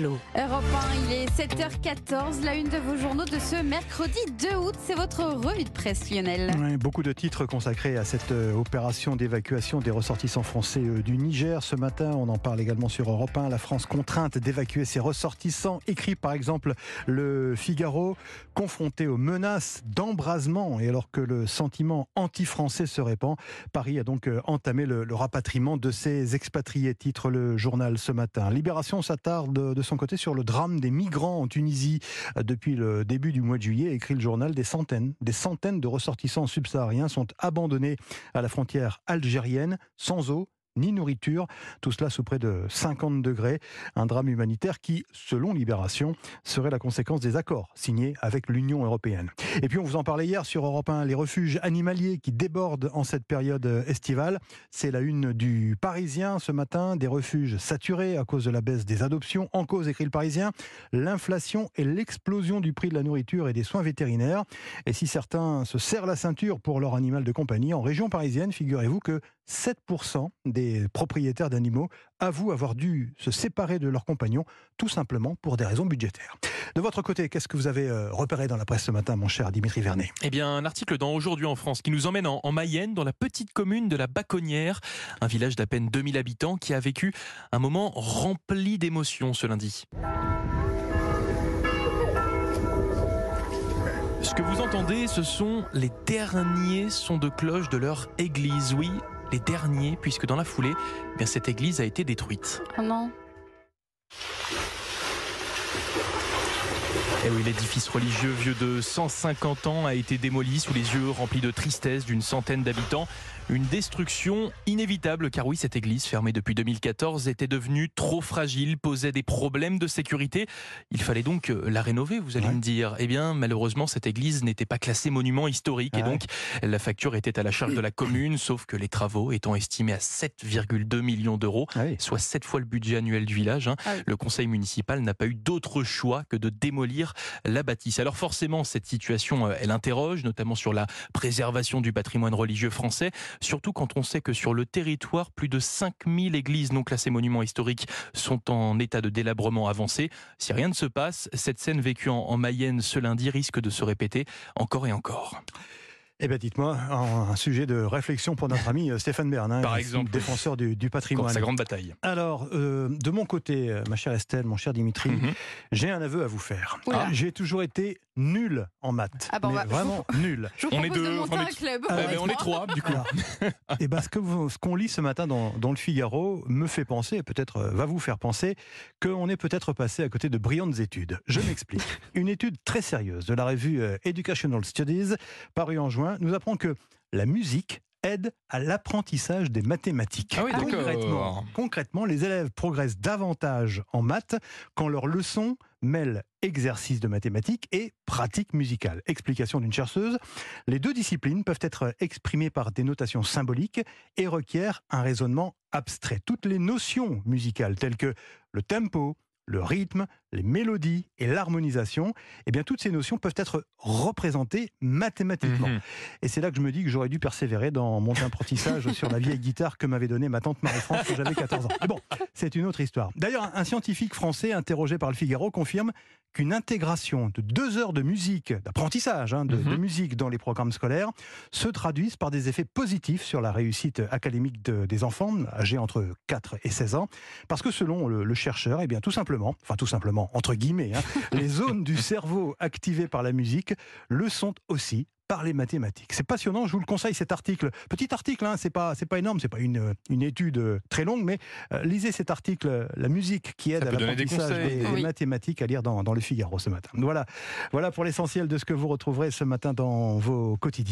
Europe 1, il est 7h14, la une de vos journaux de ce mercredi 2 août, c'est votre revue de presse Lionel. Ouais, beaucoup de titres consacrés à cette euh, opération d'évacuation des ressortissants français euh, du Niger. Ce matin, on en parle également sur Europe 1, la France contrainte d'évacuer ses ressortissants. Écrit par exemple le Figaro, confronté aux menaces d'embrasement et alors que le sentiment anti-français se répand, Paris a donc euh, entamé le, le rapatriement de ses expatriés, titre le journal ce matin. Libération s'attarde de son côté sur le drame des migrants en Tunisie. Depuis le début du mois de juillet, écrit le journal, des centaines, des centaines de ressortissants subsahariens sont abandonnés à la frontière algérienne, sans eau, ni nourriture. Tout cela sous près de 50 degrés. Un drame humanitaire qui, selon Libération, serait la conséquence des accords signés avec l'Union européenne. Et puis on vous en parlait hier sur Europe 1, les refuges animaliers qui débordent en cette période estivale. C'est la une du Parisien ce matin, des refuges saturés à cause de la baisse des adoptions. En cause, écrit le Parisien, l'inflation et l'explosion du prix de la nourriture et des soins vétérinaires. Et si certains se serrent la ceinture pour leur animal de compagnie, en région parisienne, figurez-vous que 7% des propriétaires d'animaux avouent avoir dû se séparer de leurs compagnons, tout simplement pour des raisons budgétaires. De votre côté, qu'est-ce que vous avez euh, repéré dans la presse ce matin, mon cher Dimitri Vernet? Eh bien, un article dans Aujourd'hui en France qui nous emmène en, en Mayenne, dans la petite commune de la Baconnière, un village d'à peine 2000 habitants qui a vécu un moment rempli d'émotions ce lundi. Ce que vous entendez, ce sont les derniers sons de cloche de leur église. Oui, les derniers, puisque dans la foulée, eh bien, cette église a été détruite. Non. Et oui, l'édifice religieux vieux de 150 ans a été démoli sous les yeux remplis de tristesse d'une centaine d'habitants. Une destruction inévitable car oui, cette église fermée depuis 2014 était devenue trop fragile, posait des problèmes de sécurité. Il fallait donc euh, la rénover, vous allez Ouais. me dire. Eh bien, malheureusement, cette église n'était pas classée monument historique et Ah donc la facture était à la charge de la commune, sauf que les travaux étant estimés à 7,2 millions d'euros, Ah soit 7 fois le budget annuel du village, hein, Ah le conseil municipal n'a pas eu d'autre choix que de démolir la bâtisse. Alors forcément, cette situation, euh, elle interroge, notamment sur la préservation du patrimoine religieux français, surtout quand on sait que sur le territoire, plus de 5000 églises non classées monuments historiques sont en état de délabrement avancé. Si rien ne se passe, cette scène vécue en, en Mayenne ce lundi risque de se répéter encore et encore. Eh bien, dites-moi, un sujet de réflexion pour notre ami euh, Stéphane Bern, hein, Par exemple. défenseur du, du patrimoine. Sa grande bataille. Alors, euh, de mon côté, euh, ma chère Estelle, mon cher Dimitri, Mhm. j'ai un aveu à vous faire. Oula. J'ai toujours été nul en maths. Ah bon, mais bah, vraiment nul. Je vous On est deux, de on un est- club. Ah Eh ouais, on est trois, du coup. Et ben, ce que vous- ce qu'on lit ce matin dans, dans le Figaro me fait penser, et peut-être va vous faire penser, qu'on est peut-être passé à côté de brillantes études. Je m'explique. Une étude très sérieuse de la revue Educational Studies, parue en juin, nous apprend que la musique aide à l'apprentissage des mathématiques. Ah oui, concrètement, concrètement, les élèves progressent davantage en maths quand leurs leçons mêlent exercice de mathématiques et pratique musicale. Explication d'une chercheuse, les deux disciplines peuvent être exprimées par des notations symboliques et requièrent un raisonnement abstrait. Toutes les notions musicales telles que le tempo, le rythme, les mélodies et l'harmonisation, eh bien toutes ces notions peuvent être représentées mathématiquement. Mhm. Et c'est là que je me dis que j'aurais dû persévérer dans mon apprentissage sur la vieille guitare que m'avait donnée ma tante Marie-France quand j'avais 14 ans. Mais bon, c'est une autre histoire. D'ailleurs, un scientifique français interrogé par le Figaro confirme qu'une intégration de deux heures de musique, d'apprentissage hein, de, Mhm. de musique dans les programmes scolaires, se traduisent par des effets positifs sur la réussite académique de- des enfants âgés entre 4 et 16 ans. Parce que selon le, le chercheur, eh bien tout simplement, enfin tout simplement, entre guillemets, hein, les zones du cerveau activées par la musique le sont aussi par les mathématiques. C'est passionnant, je vous le conseille cet article. Petit article, hein, c'est pas c'est pas énorme, c'est pas une, une étude euh, très longue, mais euh, lisez cet article, la musique qui aide Ça à des l'apprentissage des, des Oui. mathématiques à lire dans, dans le Figaro ce matin. Voilà, voilà pour l'essentiel de ce que vous retrouverez ce matin dans vos quotidiens.